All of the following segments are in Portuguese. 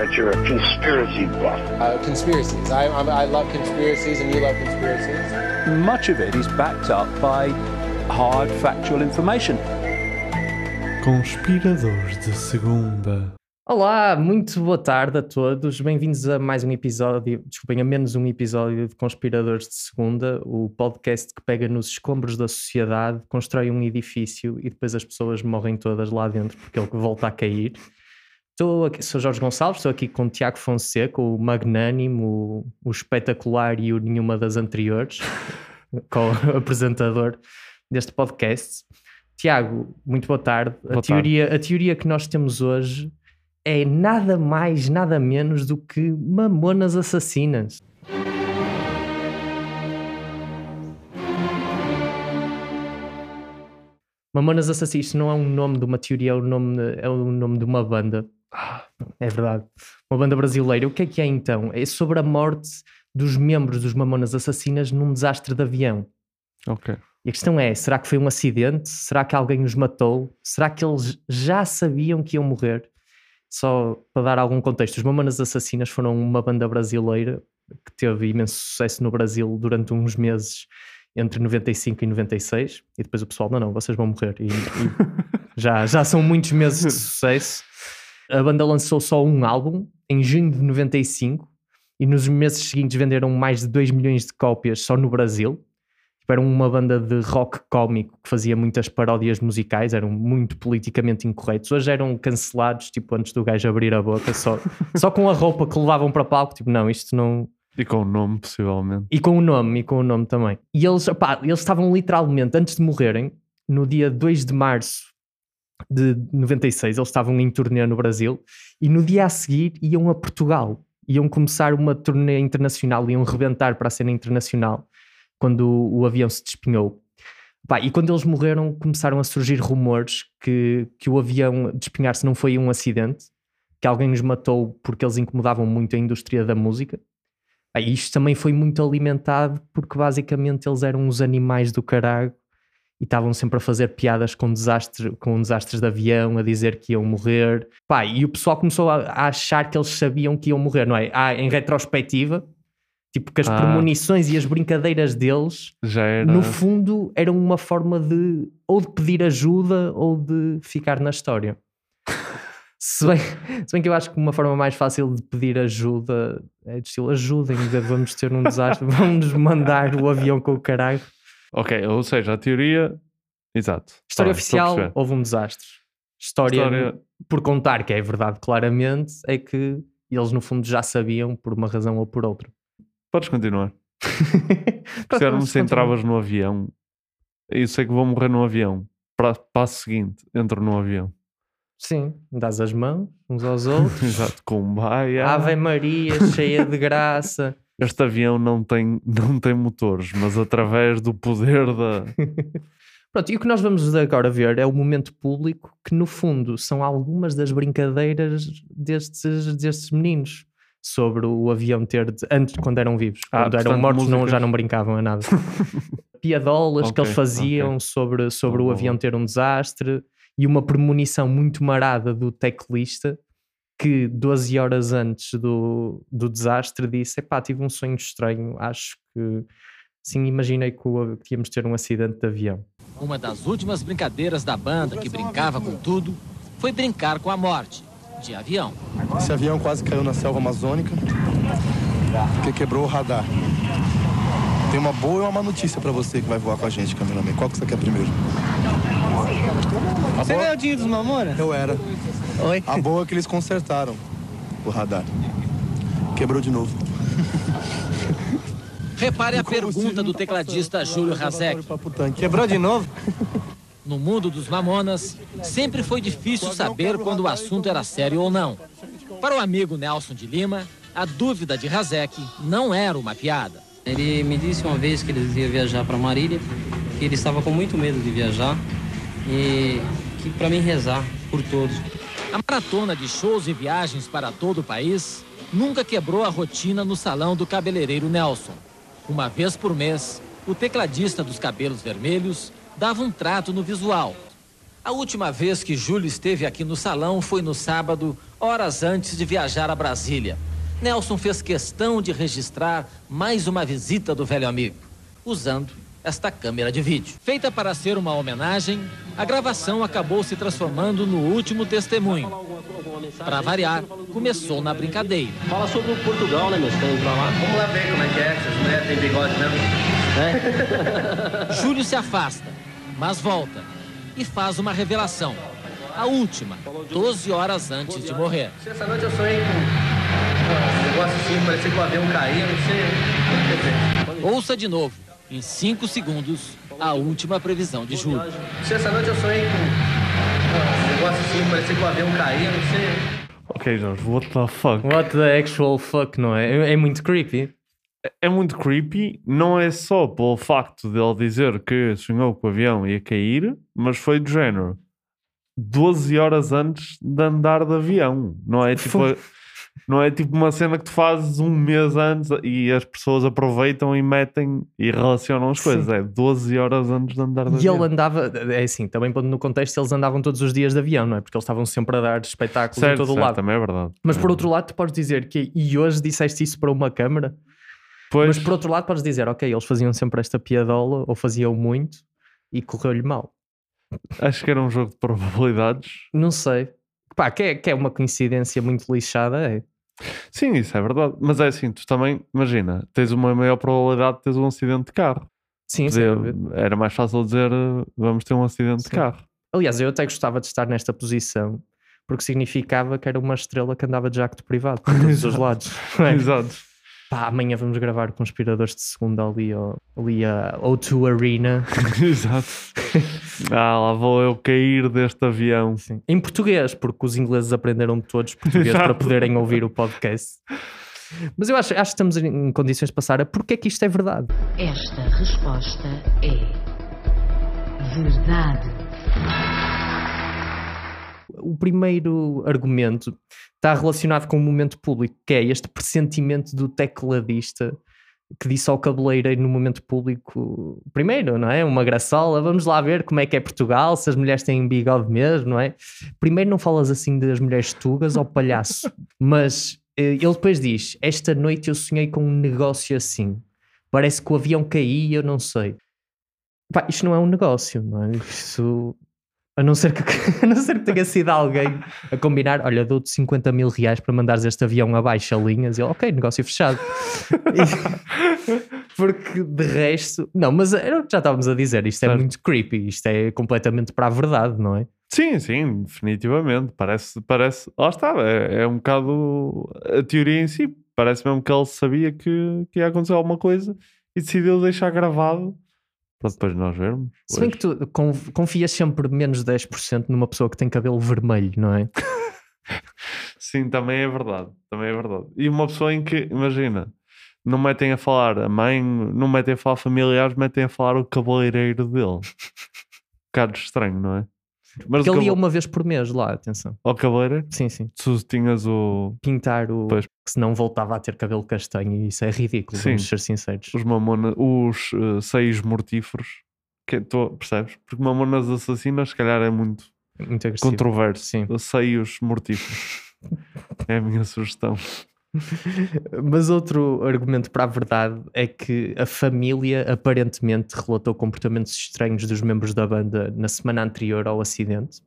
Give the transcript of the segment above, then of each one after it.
that you're a conspiracy buff. Uh, conspiracies. I, I'm, I love conspiracies, and you love conspiracies. much of it is backed up by hard factual information. Conspiradores de segunda. Olá, muito boa tarde a todos. Bem-vindos a mais um episódio, desculpem, a menos um episódio de Conspiradores de Segunda, o podcast que pega nos escombros da sociedade, constrói um edifício e depois as pessoas morrem todas lá dentro porque ele volta a cair. Estou aqui, sou Jorge Gonçalves, estou aqui com o Tiago Fonseca, o magnânimo, o, o espetacular e o nenhuma das anteriores, co-apresentador deste podcast. Tiago, muito boa tarde. Boa a, teoria, a teoria que nós temos hoje é nada mais, nada menos do que mamonas assassinas. Mamonas Assassinas isto não é um nome de uma teoria, é o nome, é o nome de uma banda. Ah, É verdade. Uma banda brasileira. O que é que é então? É sobre a morte dos membros dos Mamonas Assassinas num desastre de avião. Ok. E a questão é: será que foi um acidente? Será que alguém os matou? Será que eles já sabiam que iam morrer? Só para dar algum contexto, os Mamonas Assassinas foram uma banda brasileira que teve imenso sucesso no Brasil durante uns meses entre 95 e 96 e depois o pessoal, não, não, vocês vão morrer e, e já, já são muitos meses de sucesso a banda lançou só um álbum em junho de 95 e nos meses seguintes venderam mais de 2 milhões de cópias só no Brasil Tipo, eram uma banda de rock cómico que fazia muitas paródias musicais, eram muito politicamente incorretos. Hoje eram cancelados, tipo, antes do gajo abrir a boca, só, só com a roupa que levavam para palco. Tipo, não, isto não, E com o nome, possivelmente. e com o nome, e com o nome também. E eles, opá, eles estavam literalmente, antes de morrerem, no dia 2 de março de 96, eles estavam em turnê no Brasil, e no dia a seguir iam a Portugal. Iam começar uma turnê internacional, iam rebentar para a cena internacional, quando o, o avião se despenhou. Pá, e quando eles morreram, começaram a surgir rumores que, que o avião despenhar-se não foi um acidente, que alguém os matou porque eles incomodavam muito a indústria da música. E isto também foi muito alimentado porque basicamente eles eram os animais do caralho e estavam sempre a fazer piadas com, desastre, com desastres de avião, a dizer que iam morrer. Pá, e o pessoal começou a, a achar que eles sabiam que iam morrer, não é? Ah, em retrospectiva, tipo que as Ah. premonições e as brincadeiras deles, no fundo, eram uma forma de ou de pedir ajuda ou de ficar na história. Se bem, se bem que eu acho que uma forma mais fácil de pedir ajuda é de estilo ajudem, vamos ter um desastre, vamos mandar o avião com o caralho. Ok, ou seja, a teoria. Exato. História Tá bem, estou a oficial, houve um desastre. História, História- por contar, que é verdade claramente, é que eles no fundo já sabiam por uma razão ou por outra. Podes continuar. Pronto, Se me vamos se entravas no avião, eu sei que vou morrer no avião. Para passo seguinte, entro no avião. Sim, dás as mãos uns aos outros. Exato, com baia. Ave Maria, cheia de graça. Este avião não tem, não tem motores, mas através do poder da. Pronto, e o que nós vamos agora ver é o momento público, que no fundo são algumas das brincadeiras destes, destes meninos sobre o avião ter, de- antes, quando eram vivos. Ah, quando eram mortos não, já não brincavam a nada. Piadolas que Ok, eles faziam ok. sobre, sobre Boa, o avião ter um desastre e uma premonição muito marada do teclista que 12 horas antes do, do desastre disse, epá, tive um sonho estranho, acho que sim, imaginei que, o- que íamos ter um acidente de avião. Uma das últimas brincadeiras da banda, que brincava com tudo, foi brincar com a morte, de avião. Esse avião quase caiu na selva amazônica porque quebrou o radar. Tem uma boa e uma má notícia pra você que vai voar com a gente, cameraman. Qual que você quer primeiro? A Você é o Dinho dos Mamonas? Eu era. Oi. A boa é que eles consertaram o radar. Quebrou de novo. Repare a pergunta do tecladista Júlio Razek. Quebrou de novo? No mundo dos Mamonas, sempre foi difícil saber quando o assunto era sério ou não. Para o amigo Nelson de Lima, a dúvida de Razek não era uma piada. Ele me disse uma vez que ele ia viajar para Marília, que ele estava com muito medo de viajar e que para mim rezar por todos. A maratona de shows e viagens para todo o país nunca quebrou a rotina no salão do cabeleireiro Nelson. Uma vez por mês, o tecladista dos cabelos vermelhos dava um trato no visual. A última vez que Júlio esteve aqui no salão foi no sábado, horas antes de viajar a Brasília. Nelson fez questão de registrar mais uma visita do velho amigo, usando esta câmera de vídeo. Feita para ser uma homenagem, a gravação acabou se transformando no último testemunho. Para variar, começou na brincadeira. Fala sobre o Portugal, né, meu? Você indo pra lá? Vamos lá ver como é que é, essas mulheres têm bigode mesmo. Júlio se afasta, mas volta e faz uma revelação. A última, 12 horas antes de morrer. Essa noite eu sonhei com um negócio assim, parecia que o avião caía, não sei. Ouça de novo, em 5 segundos, a última previsão de Júlio. Essa noite eu sonhei com um negócio assim, parecia que o avião caía, não sei. Ok, Jorge, what the fuck? What the actual fuck, não é? É, muito creepy. É- muito creepy, não é só pelo facto dele dizer que sonhou que o avião ia cair, mas foi do género 12 horas antes de andar de avião. Não é tipo, não é tipo uma cena que tu fazes um mês antes e as pessoas aproveitam e metem e relacionam as coisas. Sim. É 12 horas antes de andar de E avião. ele andava, é assim, também no contexto, eles andavam todos os dias de avião, não é? Porque eles estavam sempre a dar espetáculos em Certo, todo o lado. também é verdade. Mas por É outro lado, tu podes dizer que, e hoje disseste isso para uma câmara, Pois, mas por outro lado, podes dizer, ok, eles faziam sempre esta piadola, ou faziam muito, e correu-lhe mal. acho que era um jogo de probabilidades. Não sei. Pá, que é, que é uma coincidência muito lixada, é. Sim, isso é verdade. Mas é assim, tu também, imagina, tens uma maior probabilidade de teres um acidente de carro. Sim, dúvida. era mais fácil dizer eh, vamos ter um acidente de Sim. carro. Aliás, eu até gostava de estar nesta posição, porque significava que era uma estrela que andava de jacto privado por todos os lados. é? Exato. Pá, amanhã vamos gravar conspiradores de segunda ali, ali a O2 Arena. Exato. Ah, lá vou eu cair deste avião. Sim. Em português, porque os ingleses aprenderam todos português Exato. para poderem ouvir o podcast. Mas eu acho, acho que estamos em condições de passar a porque é que isto é verdade. Esta resposta é verdade. O primeiro argumento está relacionado com o momento público, que é este pressentimento do tecladista que disse ao cabeleireiro no momento público, primeiro, não é? Uma graçola, vamos lá ver como é que é Portugal, se as mulheres têm bigode mesmo, não é? Primeiro não falas assim das mulheres tugas ao palhaço, mas eh, ele depois diz, esta noite eu sonhei com um negócio assim, parece que o avião caía, eu não sei. Pá, isto não é um negócio, não é? Isso... A não, ser que, a não ser que tenha sido alguém a combinar, olha, dou-te 50 mil reais para mandares este avião abaixo a linhas. E ele, ok, negócio fechado. E- porque de resto, não, mas era o que já estávamos a dizer. Isto é Certo. muito creepy, isto é completamente para a verdade, não é? Sim, sim, definitivamente. Parece, parece. Lá está, é, é um bocado a teoria em si. Parece mesmo que ele sabia que, que ia acontecer alguma coisa e decidiu deixar gravado para depois nós vermos. Se bem que tu con- confias sempre menos 10% numa pessoa que tem cabelo vermelho, não é? Sim, também é verdade. Também é verdade. E uma pessoa em que, imagina, não metem a falar a mãe, não metem a falar familiares, metem a falar o cabeleireiro dele. um bocado estranho, não é? Mas o ele ia uma vez por mês lá, atenção. ao cabeleireiro, Sim, sim. tu tinhas o, Pintar o. Pois. Que senão voltava a ter cabelo castanho e isso é ridículo, Sim. vamos ser sinceros. os mamona, os seios mortíferos. Que, tu, percebes? Porque mamonas assassinas, se calhar, é muito Muito agressivo. controverso. Sim. Seios mortíferos. é a minha sugestão. Mas outro argumento para a verdade é que a família aparentemente relatou comportamentos estranhos dos membros da banda na semana anterior ao acidente.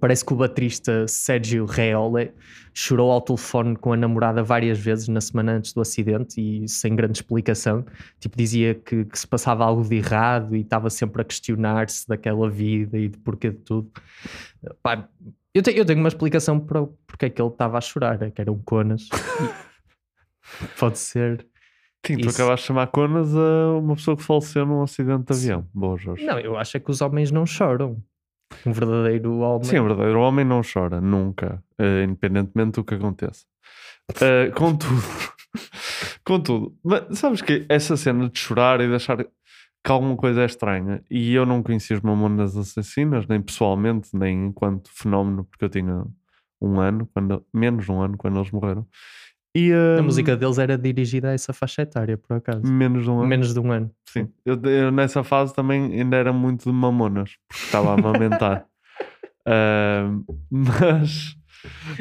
Parece que o baterista Sérgio Reole chorou ao telefone com a namorada várias vezes na semana antes do acidente e sem grande explicação. Tipo, dizia que, que se passava algo de errado e estava sempre a questionar-se daquela vida e de porquê de tudo. Pá, eu, te- eu tenho uma explicação para o- porque é que ele estava a chorar, é que era um conas. E Pode ser. Sim, tu Isso. acabaste de chamar conas a uma pessoa que faleceu num acidente de avião. Boa, Jorge. Não, eu acho é que os homens não choram. Um verdadeiro homem. Sim, é verdade. O homem não chora, nunca, eh, independentemente do que aconteça. Eh, contudo, Contudo, mas sabes que essa cena de chorar e de achar que alguma coisa é estranha, e eu não conhecia os Mamonas Assassinas, nem pessoalmente, nem enquanto fenómeno, porque eu tinha um ano, quando, menos de um ano, quando eles morreram. E, A hum, música deles era dirigida a essa faixa etária, por acaso. Menos de um ano. Menos de um ano. Sim. Eu, eu nessa fase também ainda era muito de mamonas, porque estava a amamentar. Ahm, mas,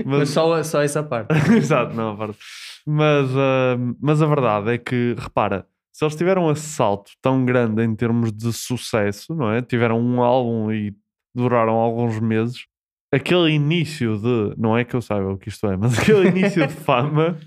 Mas só, só essa parte. Exato, não, a parte. Mas, ahm, mas a verdade é que, repara, se eles tiveram esse salto tão grande em termos de sucesso, não é? Tiveram um álbum e duraram alguns meses. Aquele início de, não é que eu saiba o que isto é, mas aquele início de fama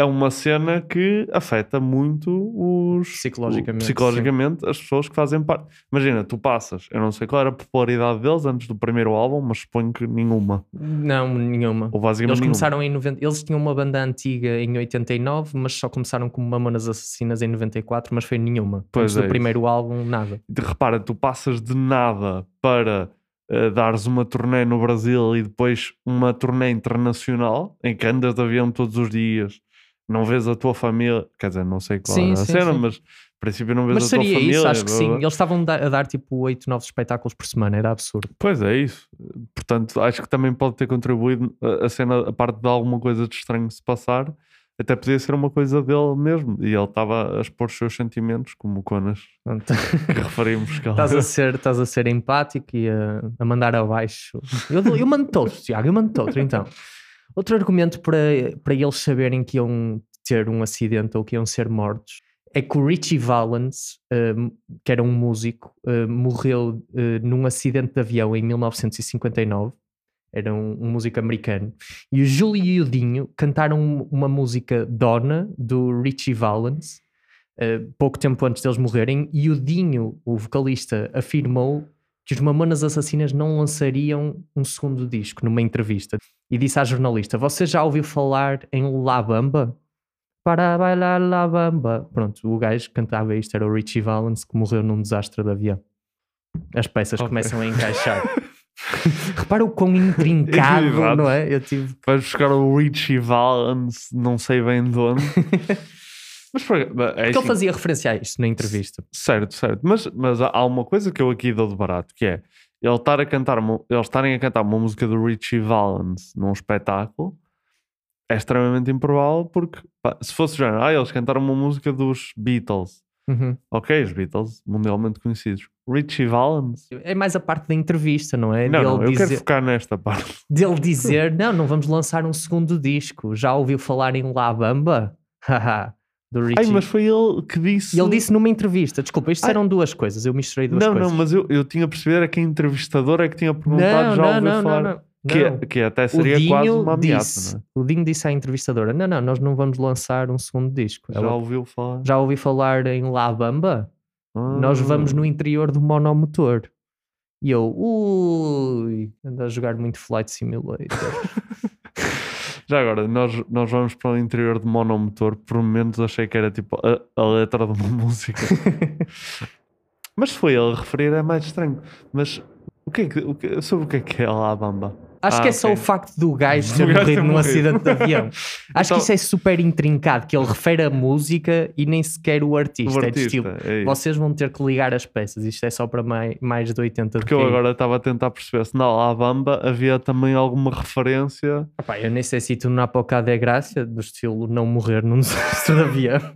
é uma cena que afeta muito os Psicologicamente, psicologicamente as pessoas que fazem parte. Imagina, tu passas, eu não sei qual era a popularidade deles antes do primeiro álbum, mas suponho que nenhuma. Não, nenhuma. Ou basicamente Eles nenhuma. começaram em 90. Eles tinham uma banda antiga em 89, mas só começaram como Mamonas Assassinas em 94, mas foi nenhuma. Pois Antes é do isso. primeiro álbum, nada. de- repara, tu passas de nada para eh, dares uma turnê no Brasil e depois uma turnê internacional em que andas de avião todos os dias, não vês a tua família, quer dizer, não sei qual Sim, era a sim, cena, sim. mas a princípio não vês Mas a tua seria família. isso, acho que sim. Eles estavam a dar tipo 8, 9 espetáculos por semana, era absurdo. Pois é isso. Portanto, acho que também pode ter contribuído a, cena, a parte de alguma coisa de estranho se passar, até podia ser uma coisa dele mesmo. E ele estava a expor os seus sentimentos, como o Conas que referimos. Que Estás a ser, estás a ser empático e a, a mandar abaixo. Eu, eu mando todos, Tiago, eu mando todos. Então, outro argumento para, para eles saberem que iam ter um acidente ou que iam ser mortos é que o Richie Valens, hum, que era um músico, hum, morreu hum, num acidente de avião em 1959. Era um, um músico americano. E o Júlio e o Dinho cantaram uma música Donna, do Richie Valens, uh, pouco tempo antes deles morrerem, e o Dinho, o vocalista, afirmou que os Mamonas Assassinas não lançariam um segundo disco numa entrevista. E disse à jornalista: Você já ouviu falar em La Bamba? Para bailar La Bamba. Pronto, o gajo que cantava isto era o Richie Valens, que morreu num desastre de avião. As peças Ok. começam a encaixar. Repara o quão intrincado, não é? Eu tive. Vais buscar o Richie Valens, não sei bem de onde. mas é Porque assim, ele fazia referência a isto na entrevista. Certo, certo. Mas, mas há uma coisa que eu aqui dou de barato, que é ele estar a cantar eles estarem a cantar uma música do Richie Valens num espetáculo é extremamente improvável porque pá, se fosse já, ah, eles cantaram uma música dos Beatles. Uhum. Ok, os Beatles, mundialmente conhecidos. Richie Valens? É mais a parte da entrevista, não é? Não, não, eu quero focar nesta parte. dele dizer: Não, não vamos lançar um segundo disco. Já ouviu falar em La Bamba? Haha, do Richie. Ai, mas foi ele que disse. Ele disse numa entrevista: Desculpa, isto Ai. eram duas coisas. Eu misturei duas Não, coisas. não, mas eu, eu tinha percebido é que a entrevistadora é que tinha perguntado Não, já não, ouviu não, falar. não, não. Que, Não. que até seria quase uma ameaça, disse, não O Dinho disse à entrevistadora: Não, não, nós não vamos lançar um segundo disco. é? Já Ela- ouviu falar? já ouvi falar em La Bamba? Nós Ah. vamos no interior do monomotor. E eu, ui, ando a jogar muito Flight Simulator. Já agora, nós, nós vamos para o interior de monomotor, por momentos achei que era tipo a, a letra de uma música. Mas se foi ele a referir, é mais estranho. Mas o que é que, o que- sobre o que é que é a Bamba? Acho Ah, que é só ok. o facto do gajo ter morrido num acidente de avião. Acho Então- que isso é super intrincado, que ele refere a música e nem sequer o artista. O é de artista, estilo, é isso. vocês vão ter que ligar as peças. Isto é só para mais, mais de 80 de Porque eu agora estava a tentar perceber se na La Bamba havia também alguma referência. Epá, eu nem sei se tu na Apocada é graça, do estilo não morrer num desastre de avião.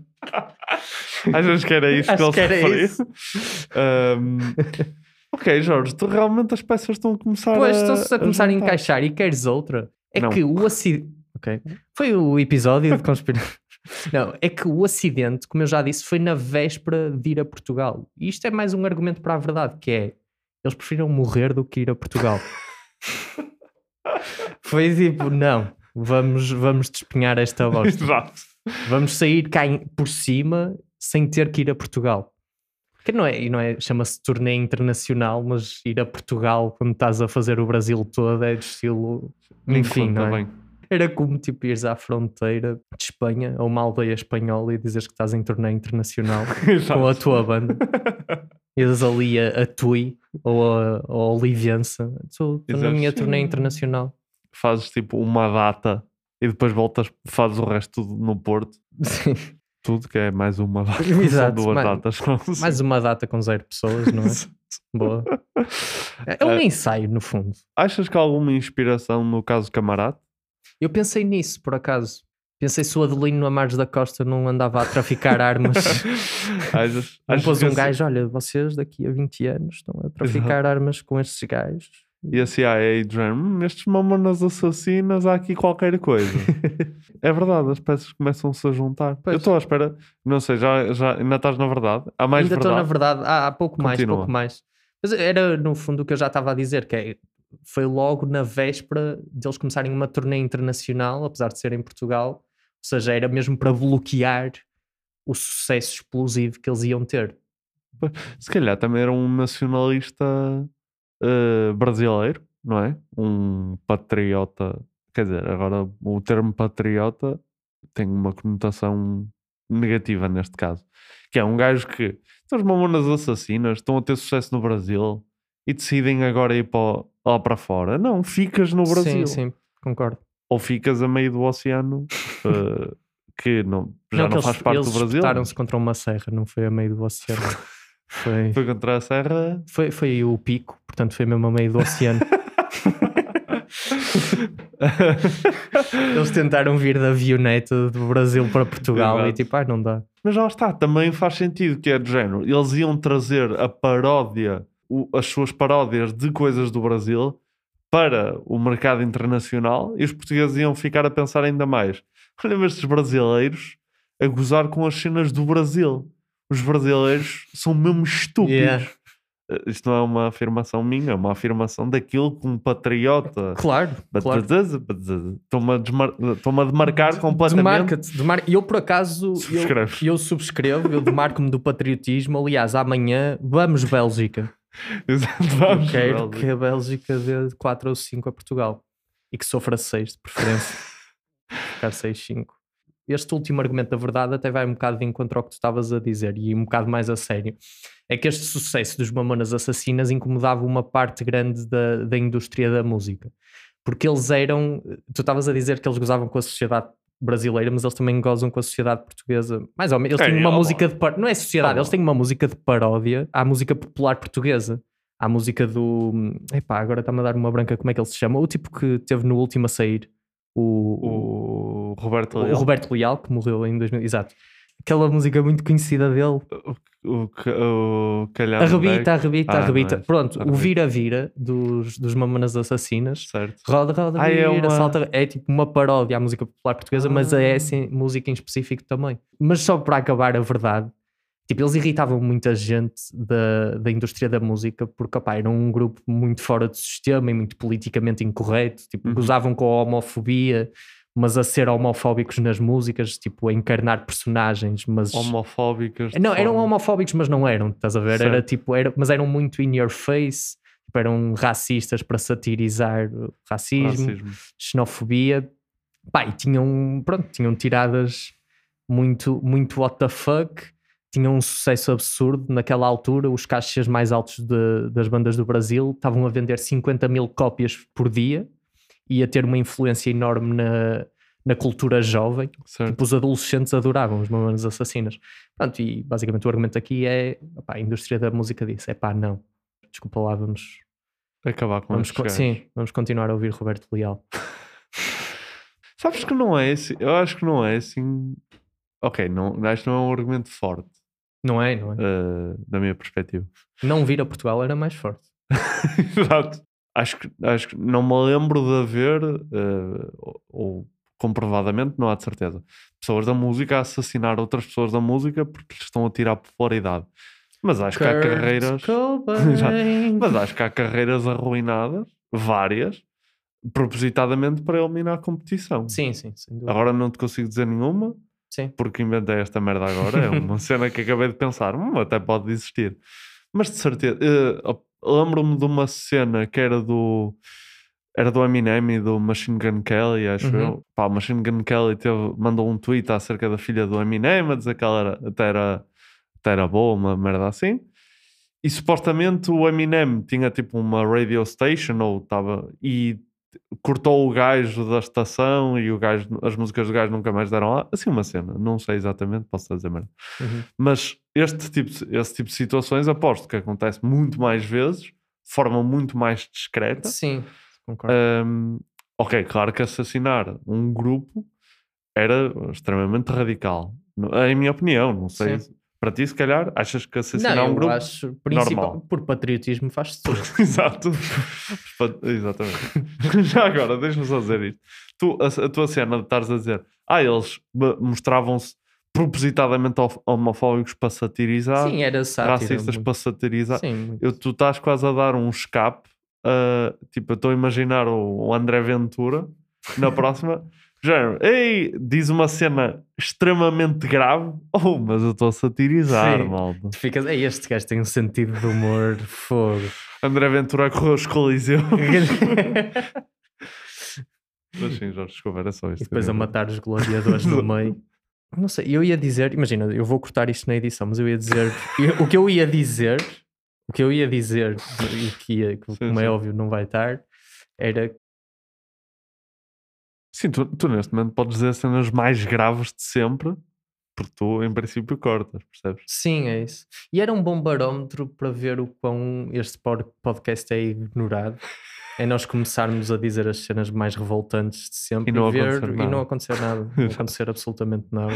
Achas que era isso Acho que ele se referia? isso. Ok, Jorge, tu realmente as peças estão a começar Pois a. estão-se a começar a juntar. encaixar e queres outra. É Não. que o acidente. Ok. Foi o episódio de conspiração. Não, é que o acidente, como eu já disse, foi na véspera de ir a Portugal. E isto é mais um argumento para a verdade, que é eles preferiram morrer do que ir a Portugal. foi tipo, não, vamos, vamos despenhar esta bosta. Exato. Vamos sair cá em- por cima sem ter que ir a Portugal. Que não é, e não é chama-se turnê internacional, mas ir a Portugal quando estás a fazer o Brasil todo é de estilo. Enfim, não é? bem. Era como tipo ires à fronteira de Espanha a uma aldeia espanhola e dizeres que estás em turnê internacional com a tua banda. Ias ali a, a Tui ou a, ou a Olivença. Estou na minha turnê internacional. Fazes tipo uma data e depois voltas, fazes o resto no Porto. Sim. Tudo que é mais uma data. Exato, duas mais- datas. Mais uma data com zero pessoas, não é? Boa. É um Eh, ensaio, no fundo. Achas que há alguma inspiração no caso Camarate? Eu pensei nisso, por acaso. Pensei se o Adelino Amares da Costa não andava a traficar armas. Achas- não achas pôs um gajo, olha, vocês daqui a 20 anos estão a traficar armas com estes gajos. E a CIA dizendo, hum, nestes mamonas assassinas há aqui qualquer coisa. é verdade, as peças começam-se a juntar. Eu estou à espera, não sei, já, já ainda estás na verdade? Há mais Ainda estou verdade? na verdade, há, há pouco mais, Continua. pouco mais. Mas era no fundo o que eu já estava a dizer, que é, foi logo na véspera deles começarem uma turnê internacional, apesar de ser em Portugal, ou seja, era mesmo para bloquear o sucesso explosivo que eles iam ter. Se calhar também era um nacionalista eh, brasileiro, não é? Um patriota. Quer dizer, agora o termo patriota tem uma conotação negativa neste caso. Que é um gajo que são os mamonas assassinas, estão a ter sucesso no Brasil e decidem agora ir para, lá para fora. Não, ficas no Brasil. Sim, sim, concordo. Ou ficas a meio do oceano eh, que não, já não, eles, faz parte eles do Brasil. disputaram-se contra uma serra, não foi a meio do oceano. Foi, Foi contra a serra. foi, foi o pico, portanto foi mesmo a meio do oceano. Eles tentaram vir da avioneta do Brasil para Portugal e Exato. tipo, ah, não dá. Mas lá está, também faz sentido que é de género. Eles iam trazer a paródia, o- as suas paródias de coisas do Brasil para o mercado internacional e os portugueses iam ficar a pensar ainda mais. Olha, mas estes brasileiros a gozar com as cenas do Brasil. Os brasileiros são mesmo estúpidos. Yeah. Eh, Isto não é uma afirmação minha, é uma afirmação daquilo que um patriota. Claro, claro. Estou-me a, desmar... estou-me a demarcar completamente. Demarca-te, demar... Eu, por acaso, eu, Subscreves. eu subscrevo, eu demarco-me do patriotismo. Aliás, amanhã vamos Bélgica. Exato, vamos, Quero Bélgica. que a Bélgica dê 4 ou 5 a Portugal e que sofra 6 de preferência. Ficar 6-5. Este último argumento, da verdade, até vai um bocado de encontro ao que tu estavas a dizer e um bocado mais a sério. É que este sucesso dos Mamonas Assassinas incomodava uma parte grande da, da indústria da música. Porque eles eram. Tu estavas a dizer que eles gozavam com a sociedade brasileira, mas eles também gozam com a sociedade portuguesa. Mais ou menos. Eles É, têm uma ó, música de. par- Não é sociedade, ó. eles têm uma música de paródia à música popular portuguesa. À música do. Epá, agora está-me a dar uma branca, como é que ele se chama? O tipo que teve no último a sair. O, O Roberto o Leal. Roberto Leal, que morreu em 2000. Exato. Aquela música muito conhecida dele. O, ca- o calhar Arrebita, arrebita, Ah, arrebita. é. Pronto, o Arrebita. vira-vira dos, dos Mamonas Assassinas. Certo. Roda, roda, Ah, vira, é uma- salta. É tipo uma paródia à música popular portuguesa, mas Ah. é essa música em específico também. Mas só para acabar a verdade, tipo, eles irritavam muita gente da, da indústria da música porque, opá, eram um grupo muito fora do sistema e muito politicamente incorreto. Tipo, Uhum. gozavam com a homofobia, mas a ser homofóbicos nas músicas, tipo, a encarnar personagens, mas... Homofóbicas. Não, eram forma- homofóbicos, mas não eram, estás a ver? Era tipo, era, mas eram muito in your face, tipo, eram racistas para satirizar racismo, Racismo. xenofobia. Pá, e tinham, pronto, tinham tiradas muito, muito what the fuck, tinham um sucesso absurdo naquela altura. Os caixas mais altos de- das bandas do Brasil estavam a vender 50 mil cópias por dia e a ter uma influência enorme na, na cultura jovem. Certo. Tipo, os adolescentes adoravam os Mamonas Assassinas. Pronto, e basicamente o argumento aqui é opá, a indústria da música disse: é pá, não, desculpa lá, vamos, Acabar com vamos estes co- gajos. sim, vamos continuar a ouvir Roberto Leal. Sabes que não é assim. Eu acho que não é assim. Ok, não, acho que não é um argumento forte. Não é, não é? eh, da minha perspectiva. Não vir a Portugal era mais forte. Exato. Acho que, acho que não me lembro de haver, eh, ou, comprovadamente, não há de certeza, pessoas da música a assassinar outras pessoas da música porque lhes estão a tirar popularidade. Mas acho que há Kurt carreiras. Mas acho que há carreiras arruinadas, várias, propositadamente para eliminar a competição. Sim, sim, sem dúvida. Agora não te consigo dizer nenhuma, Sim. porque inventei esta merda agora. É uma cena que acabei de pensar, hum, até pode existir. Mas de certeza, op- lembro-me de uma cena que era do. Era do Eminem e do Machine Gun Kelly, acho Uhum. eu. Pá, o Machine Gun Kelly teve- mandou um tweet acerca da filha do Eminem a dizer que ela era, até, era, até era boa, uma merda assim. E supostamente o Eminem tinha tipo uma radio station ou estava e cortou o gajo da estação e o gajo, as músicas do gajo nunca mais deram lá. Assim, uma cena, não sei exatamente, posso dizer merda. Uhum. Mas este tipo, esse tipo de situações aposto que acontece muito mais vezes, de forma muito mais discreta. Sim, concordo. Hum, ok, claro que assassinar um grupo era extremamente radical. Em minha opinião, não sei. Sim. Para ti, se calhar, achas que assassinar não, um grupo acho, normal. por patriotismo faz tudo. Exato. Exatamente. Já agora, deixa-me só dizer isto. Tu, a, a tua cena de estares a dizer, ah, eles mostravam-se propositadamente homofóbicos para satirizar, Sim, era sátira, racistas muito. para satirizar. Sim. Eu, tu estás quase a dar um escape. a- tipo, eu estou a imaginar o, o André Ventura na próxima. Género, ei, diz uma cena extremamente grave. Oh, mas eu estou a satirizar, Sim. malta. Tu ficas, "Ei, este gajo tem um sentido de humor fogo. André Ventura correu os Coliseu. Mas sim, Jorge, desculpa, era só isto. E depois a matar os gladiadores no meio. Não sei, eu ia dizer, imagina, eu vou cortar isto na edição, mas eu ia dizer, eu- o que eu ia dizer, o que eu ia dizer, e que, ia, que como é sim. óbvio não vai estar, era Sim, tu, tu neste momento podes dizer as cenas mais graves de sempre, porque tu, em princípio, cortas, percebes? Sim, é isso. E era um bom barómetro para ver o quão este pod- podcast é ignorado. É nós começarmos a dizer as cenas mais revoltantes de sempre E não ver, acontecer e nada. não acontecer nada. Não acontecer absolutamente nada.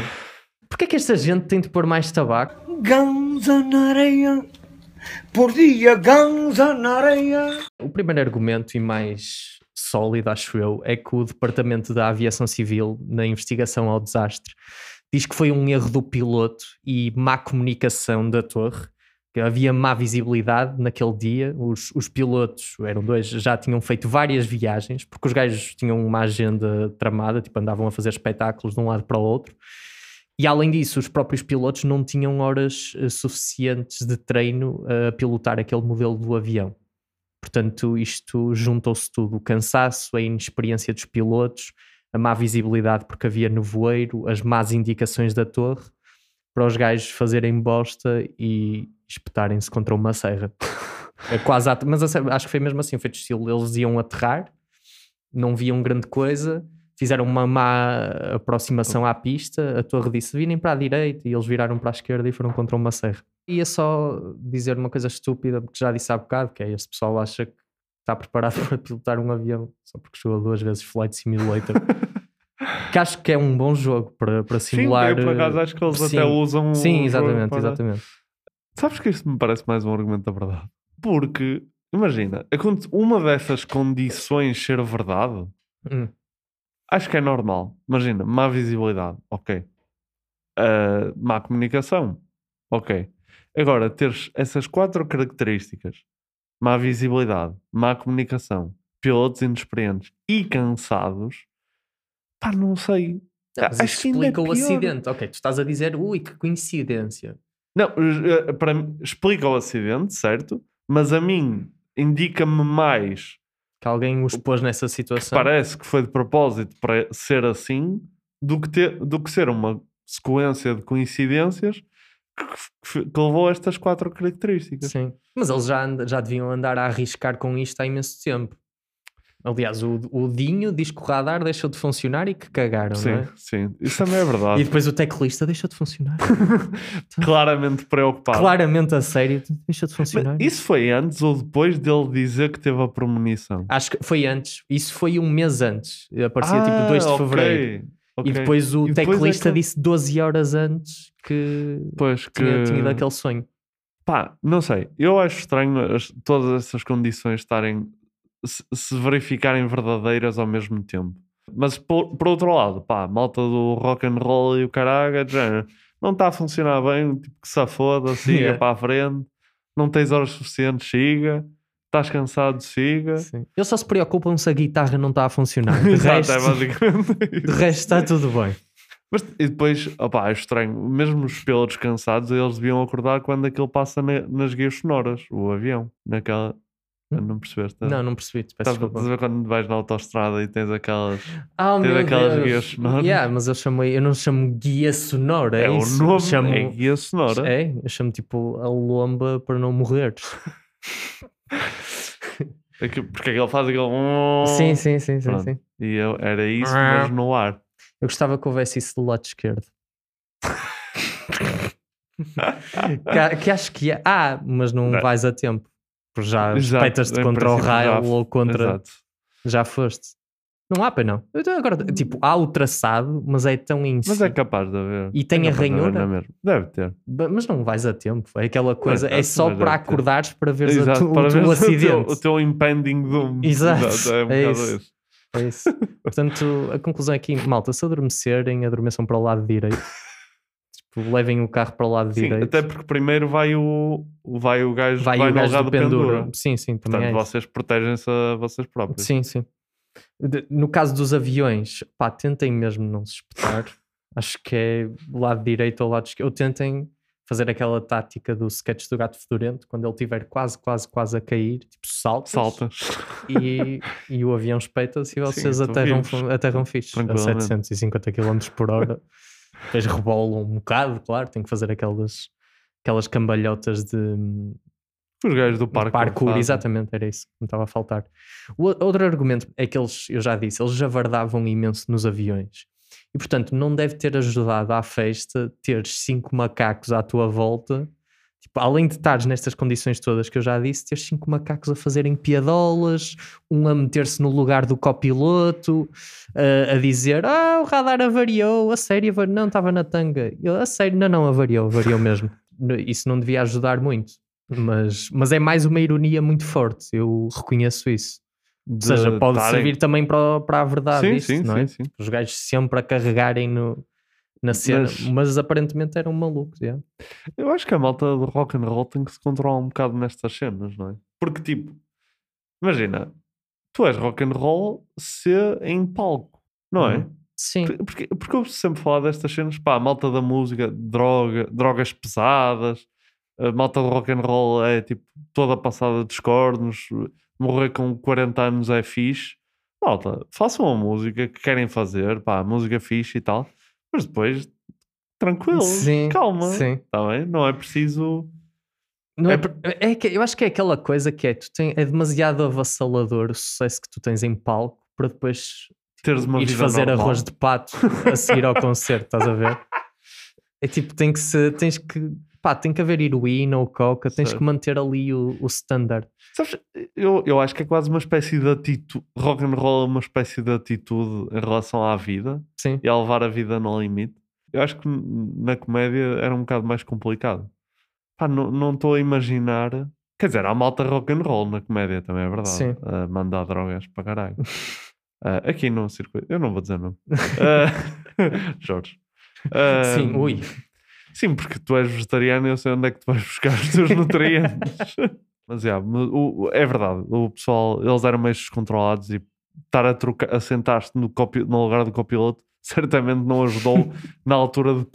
Porquê é que esta gente tem de pôr mais tabaco? Ganza na areia, por dia ganza na areia. O primeiro argumento e mais sólido, acho eu, é que o Departamento da Aviação Civil, na investigação ao desastre, diz que foi um erro do piloto e má comunicação da torre, que havia má visibilidade naquele dia. Os, os pilotos, eram dois, já tinham feito várias viagens, porque os gajos tinham uma agenda tramada, tipo andavam a fazer espetáculos de um lado para o outro. E além disso, os próprios pilotos não tinham horas eh, suficientes de treino a pilotar aquele modelo do avião. Portanto, isto juntou-se tudo: o cansaço, a inexperiência dos pilotos, a má visibilidade porque havia nevoeiro, as más indicações da torre, para os gajos fazerem bosta e espetarem-se contra uma serra. É quase at- Mas acho que foi mesmo assim: foi de estilo. Eles iam aterrar, não viam grande coisa, fizeram uma má aproximação à pista. A torre disse: virem para a direita, e eles viraram para a esquerda e foram contra uma serra. Ia só dizer uma coisa estúpida, porque já disse há bocado, que é este pessoal acha que está preparado para pilotar um avião só porque jogou duas vezes Flight Simulator. que acho que é um bom jogo para, para Sim, simular. eu por acaso eh, acho que eles sim. até usam Sim, jogo exatamente, para- exatamente. Sabes que isto me parece mais um argumento da verdade? Porque, imagina, uma dessas condições ser verdade, Hum. Acho que é normal. Imagina, má visibilidade, ok. Ah, má comunicação, ok. Agora, teres essas quatro características, má visibilidade, má comunicação, pilotos inexperientes e cansados, pá, não sei. Não, mas acho que é explica o pior. acidente. Ok, tu estás a dizer, ui, que coincidência. Não, eh, para mim, explica o acidente, certo? Mas a mim indica-me mais Que alguém os pôs nessa que situação. parece que foi de propósito para ser assim do que, ter, do que ser uma sequência de coincidências que, que- que levou a estas quatro características. Sim. Mas eles já, and- já deviam andar a arriscar com isto há imenso tempo. Aliás, o, o Dinho diz que o radar deixou de funcionar e que cagaram, Sim, não é? sim. Isso também é verdade. E depois o teclista deixou de funcionar. Claramente preocupado. Claramente a sério, deixou de Mas funcionar. isso foi antes ou depois dele dizer que teve a premonição? Acho que foi antes. Isso foi um mês antes. Aparecia Ah, tipo 2 de ok, fevereiro. ok. E depois o E depois é teclista que- disse 12 horas antes que Pois tinha, que- tinha tido aquele sonho. Pá, não sei. Eu acho estranho as- todas essas condições estarem se, verificarem verdadeiras ao mesmo tempo. Mas por, por outro lado, pá, malta do rock and roll e o de género, não está a funcionar bem, tipo que se foda, siga Yeah. para a frente, não tens horas suficientes, siga, estás cansado, siga. Eles só se preocupam se a guitarra não está a funcionar. De Exato, resto, é basicamente de resto está tudo bem. Mas e depois, opá, é estranho, mesmo os pilotos cansados, eles deviam acordar quando aquilo passa na- nas guias sonoras, o avião, naquela. Não percebeste? Não, não percebi. Estás a ver quando vais na autostrada e tens aquelas. Ah, tens meu aquelas Deus. guias sonoras? Yeah, mas eu chamei, eu não chamo guia sonora. É, É o isso? nome, chamo, é guia sonora. É, eu chamo tipo a lomba para não morreres. Aquilo- Porque é que ele faz aquele. Sim, sim, sim, sim, sim. E eu, era isso, mas no ar. Eu gostava que houvesse isso do lado esquerdo. que, que acho que é. Ah, mas Não. vais a tempo. Já Exato, respeitas-te em contra o f- ou contra. Exato. Já foste. Não há, pena não. Então agora, tipo, há o traçado, mas é tão em Mas é capaz de haver. E tem É a de ranhura? não é mesmo? Deve ter. Mas não vais a tempo. É aquela coisa. É Exato, só mas para acordares para veres Exato, tu, para o teu o acidente. teu, o teu impending doom. Exato, é um é isso. isso. É isso. Portanto, a conclusão é que, malta, se adormecerem, adormeçam para o lado direito. tipo, levem o carro para o lado Sim, direito. até porque primeiro vai o, vai o gajo Vai vai, o gajo do pendura. pendura. Sim, sim, também Portanto, é vocês protegem-se a vocês próprios. Sim, sim. De- No caso dos aviões, pá, tentem mesmo não se espetar. Acho que é o lado direito ou lado esquerdo. Ou tentem fazer aquela tática do sketch do gato fedorento, quando ele estiver quase, quase, quase a cair, tipo, salta. Salta. E, e o avião espeita-se e vocês Sim, aterram, aterram fixe, a Tranquilamente. 750 km por hora. Depois rebolam um bocado, claro, tem que fazer aquelas, aquelas cambalhotas de, Os gajos do parkour parkour, exatamente, era isso que me estava a faltar. O o- outro argumento é que eles, eu já disse, eles javardavam imenso nos aviões. E portanto, não deve ter ajudado à festa ter cinco macacos à tua volta. Tipo, além de estares nestas condições todas que eu já disse, ter cinco macacos a fazerem piadolas, um a meter-se no lugar do copiloto, a, a dizer: Ah, o radar avariou, a sério, avar- não, estava na tanga. Eu, a sério, não, não, avariou, avariou mesmo. Isso não devia ajudar muito, mas, mas é mais uma ironia muito forte, eu reconheço isso. Ou seja, pode estarem- servir também para, para a verdade Sim, isto, sim, não é? sim, sim. Os gajos sempre a carregarem no, na cena, Mas- mas, aparentemente eram malucos. yeah. Eu acho que a malta do rock and roll tem que se controlar um bocado nestas cenas, não é? Porque tipo, imagina, tu és rock and roll se em palco, não é? Uhum. Sim. Por- Porque, porque eu sempre falar destas cenas, pá, a malta da música, droga, drogas pesadas, a malta do rock and roll é tipo toda passada de cornos, morrer com 40 anos é fixe. Malta, façam a música que querem fazer, pá, música fixe e tal, mas depois tranquilo, Sim, calma, sim. tá bem? Não é preciso. Não é, É é que, eu acho que é aquela coisa que é, tu tem, é demasiado avassalador o sucesso que tu tens em palco para depois Teres uma vida fazer normal. arroz de pato a seguir ao concerto, estás a ver? É tipo, tem que se, tens que, pá, tem que haver heroína ou coca, tens que manter ali o, o standard. Sabes, eu, eu acho que é quase uma espécie de atitude. Rock and roll é uma espécie de atitude em relação à vida Sim. e a levar a vida no limite. Eu acho que na comédia era um bocado mais complicado. Pá, não estou a imaginar. Quer dizer, há malta rock and roll na comédia também, é verdade. Sim. A mandar drogas para caralho. Ah, aqui no circuito, eu não vou dizer não. Ah, Jorge. Ah, Sim, ui. Sim, porque tu és vegetariano e eu sei onde é que tu vais buscar os teus nutrientes. Mas yeah, o- é verdade, o pessoal, eles eram meio descontrolados e estar a, trocar, a sentar-te no, no lugar do copiloto certamente não ajudou na altura de,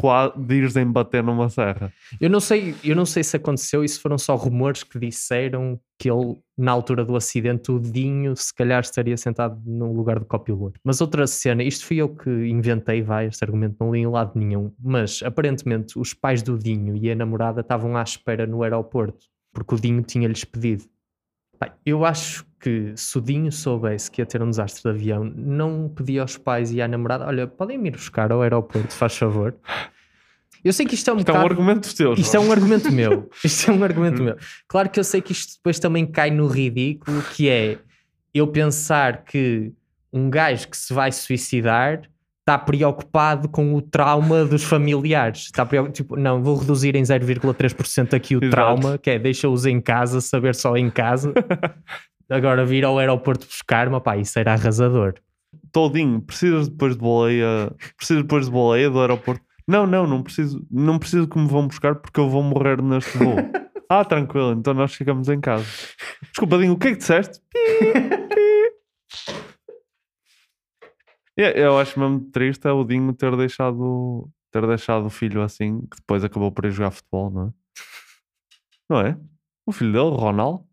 de ires embater numa serra. Eu não sei, eu não sei se aconteceu e se foram só rumores que disseram que ele, na altura do acidente, o Dinho se calhar estaria sentado no lugar do copiloto. Mas outra cena, isto fui eu que inventei, vai, este argumento não li em lado nenhum, mas aparentemente os pais do Dinho e a namorada estavam à espera no aeroporto, porque o Dinho tinha-lhes pedido. Eu acho que se o Dinho soubesse que ia ter um desastre de avião, não pedia aos pais e à namorada: olha, podem me ir buscar ao aeroporto, faz favor. Eu sei que isto é um Isto é um bocado- argumento teu, Isto é um argumento meu. Isto é um argumento meu. Claro que eu sei que isto depois também cai no ridículo, que é eu pensar que um gajo que se vai suicidar está preocupado com o trauma dos familiares. Está preocupado, tipo, não, vou reduzir em 0,3% aqui o Exato. trauma, que é deixa-os em casa, saber só em casa. Agora vir ao aeroporto buscar-me, pá, isso era arrasador. Todinho, precisas depois de boleia, precisas depois de boleia do aeroporto? Não, não, não preciso, não preciso que me vão buscar porque eu vou morrer neste voo. ah, tranquilo, então nós ficamos em casa. Desculpa, Dinho, o que é que disseste? Eu acho mesmo triste é o Dinho ter deixado, ter deixado o filho assim, que depois acabou por ir jogar futebol, não é? Não é? O filho dele, Ronaldo.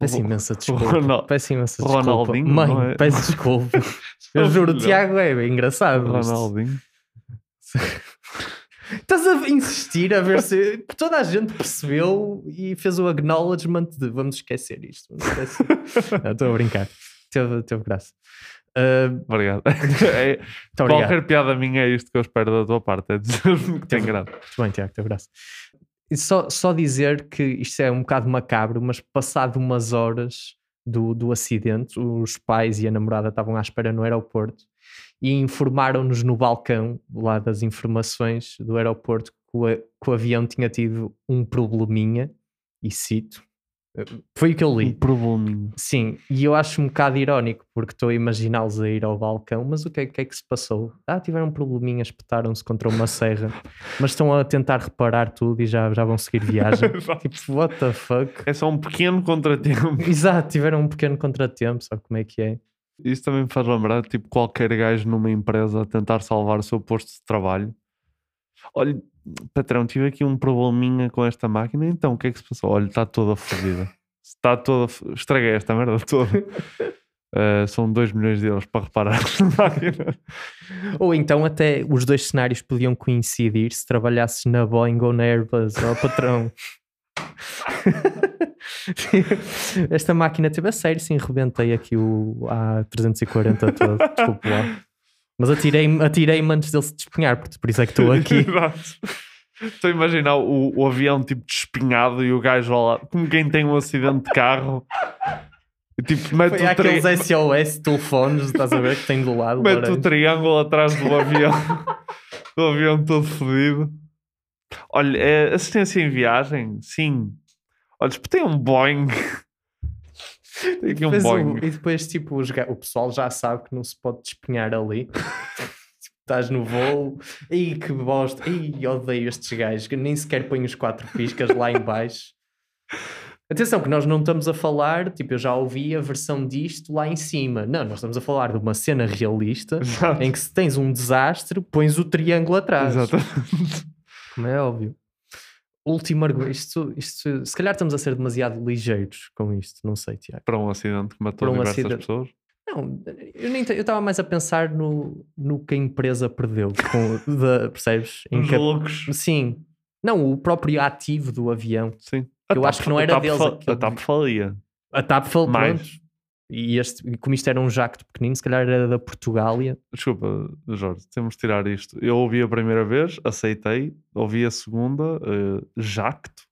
Peço imensa desculpa. Ronal- Peço imensa desculpa. Ronaldinho, Mãe, é? peço desculpa. Eu juro, o Tiago é bem engraçado. Ronaldinho. Estás a insistir a ver se toda a gente percebeu e fez o acknowledgement de vamos esquecer isto. Estou a brincar. Teve, teve graça. Uh, Obrigado. É, obrigado. qualquer piada minha é isto que eu espero da tua parte, é dizer-me que tem graça. Muito bem, Tiago, teve graça. E só, só dizer que isto é um bocado macabro, mas passado umas horas do, do acidente, os pais e a namorada estavam à espera no aeroporto e informaram-nos no balcão lá das informações do aeroporto que o, que o avião tinha tido um probleminha, e cito, foi o que eu li. Um probleminha. Sim, e eu acho um bocado irónico porque estou a imaginá-los a ir ao balcão, mas o que é, que é que se passou? Ah, tiveram um probleminha, espetaram-se contra uma serra, mas estão a tentar reparar tudo e já, já vão seguir viagem. tipo, what the fuck? É só um pequeno contratempo. Exato, tiveram um pequeno contratempo, sabe como é que é? Isso também me faz lembrar, tipo, qualquer gajo numa empresa a tentar salvar o seu posto de trabalho. Olha, patrão, tive aqui um probleminha com esta máquina, então o que é que se passou? Olha, está toda fodida. Está toda. Estraguei esta merda toda. Uh, são 2 milhões de euros para reparar esta máquina. Ou então até os dois cenários podiam coincidir se trabalhasses na Boeing ou na Airbus, ó patrão. Esta máquina teve a sério, sim, rebentei aqui o A340 todo, desculpe lá. Mas atirei-me atirei antes dele se despenhar, por, por isso é que estou aqui. Estou a imaginar o, o avião tipo despinhado e o gajo lá, como quem tem um acidente de carro, e, tipo, mete Foi o, tri- aqueles SOS telefones, estás a ver, que tem do lado. mete o laranja. triângulo atrás do avião, o avião todo fodido. Olha, é assistência em viagem? Sim. Olha, tem um Boeing. Tem aqui um o- e depois, tipo, os o pessoal já sabe que não se pode despenhar ali. Tipo, Estás no voo, e que bosta, e odeio estes gajos que nem sequer põem os quatro piscas lá em baixo. Atenção, que nós não estamos a falar, tipo, eu já ouvi a versão disto lá em cima. Não, nós estamos a falar de uma cena realista Exato. em que se tens um desastre, pões o triângulo atrás. Exatamente. Como é óbvio. Último argumento. Isto, isto, se calhar estamos a ser demasiado ligeiros com isto, não sei, Tiago. Para um acidente que matou um diversas acidente. pessoas. Não, eu estava mais a pensar no, no que a empresa perdeu, com, da- percebes? Em Os que lucros. Sim. Não, o próprio ativo do avião. Sim. Eu acho que não era TAP deles A TAP falia. A TAP falou Mais. E, este, e como isto era um jacto pequenino, se calhar era da Portugália. Desculpa, Jorge, temos de tirar isto. Eu ouvi a primeira vez, aceitei, ouvi a segunda, eh, jacto.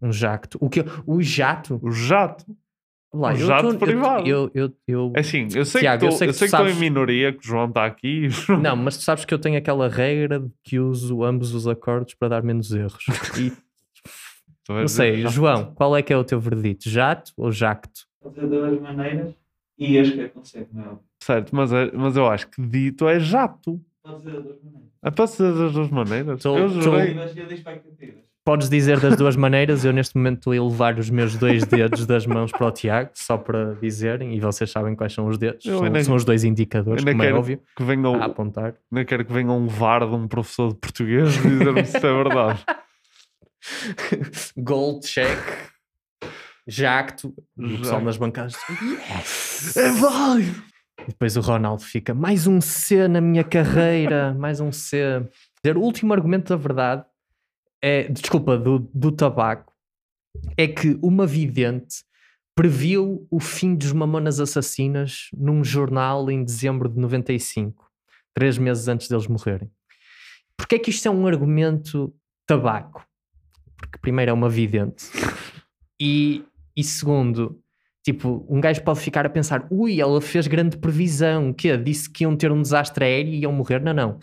Um jacto. O que? O jato? O jato. Lá, Um eu jato tô- eu- privado. Eu, eu, eu, É assim, eu sei Tiago, que eu estou tu sabes- em minoria, que o João está aqui. Não, mas tu sabes que eu tenho aquela regra de que uso ambos os acordes para dar menos erros. E Tu vais não sei, jato. João, qual é que é o teu verdito? Jato ou jacto? Pode ser de duas maneiras e acho que é consegue, não é? Certo, mas, é- mas eu acho que dito é jato. Pode ser de duas maneiras. É para ser das duas maneiras. Tô- eu jurei. Podes dizer das duas maneiras. Eu neste momento estou a elevar os meus dois dedos das mãos para o Tiago, só para dizerem, e vocês sabem quais são os dedos. São, são os dois indicadores, como é óbvio. Que venha o, A apontar. ainda quero que venha um VAR de um professor de português dizer-me se é verdade. Gold check. Jacto. E o pessoal nas bancadas. Yes! É válido! E depois o Ronaldo fica, mais um C na minha carreira, mais um C. Dizer, O último argumento da verdade é, desculpa, do, do tabaco, é que uma vidente previu o fim dos mamonas assassinas num jornal em dezembro de 95, três meses antes deles morrerem. Porquê é que isto é um argumento tabaco? Porque primeiro é uma vidente e, e segundo, tipo, um gajo pode ficar a pensar ui, ela fez grande previsão, o quê? Disse que iam ter um desastre aéreo e iam morrer? Não, não.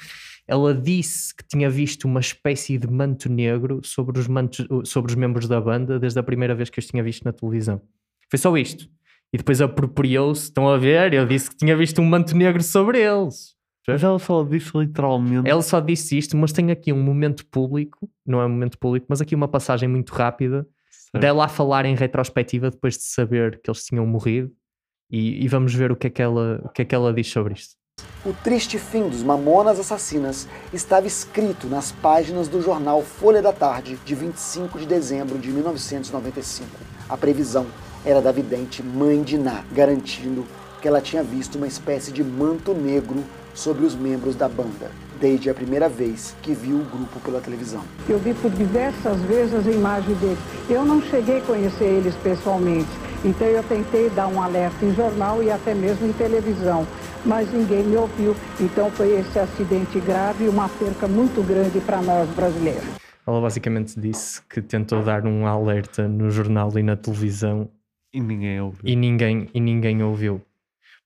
Ela disse que tinha visto uma espécie de manto negro sobre os, mantos, sobre os membros da banda desde a primeira vez que os tinha visto na televisão. Foi só isto. E depois apropriou-se, estão a ver? Eu disse que tinha visto um manto negro sobre eles. Mas ela só disse literalmente. Ela só disse isto, mas tem aqui um momento público, não é um momento público, mas aqui uma passagem muito rápida Certo. dela a falar em retrospectiva depois de saber que eles tinham morrido e, e vamos ver o que, é que ela, o que é que ela diz sobre isto. O triste fim dos Mamonas Assassinas estava escrito nas páginas do jornal Folha da Tarde, de 25 de dezembro de 1995. A previsão era da vidente Mãe de Ná, garantindo que ela tinha visto uma espécie de manto negro sobre os membros da banda. Desde a primeira vez que viu o grupo pela televisão. Eu vi por diversas vezes a imagem dele. Eu não cheguei a conhecer eles pessoalmente, então eu tentei dar um alerta em jornal e até mesmo em televisão, mas ninguém me ouviu. Então foi esse acidente grave e uma perca muito grande para nós brasileiros. Ela basicamente disse que tentou dar um alerta no jornal e na televisão E ninguém ouviu. e ninguém, e ninguém ouviu.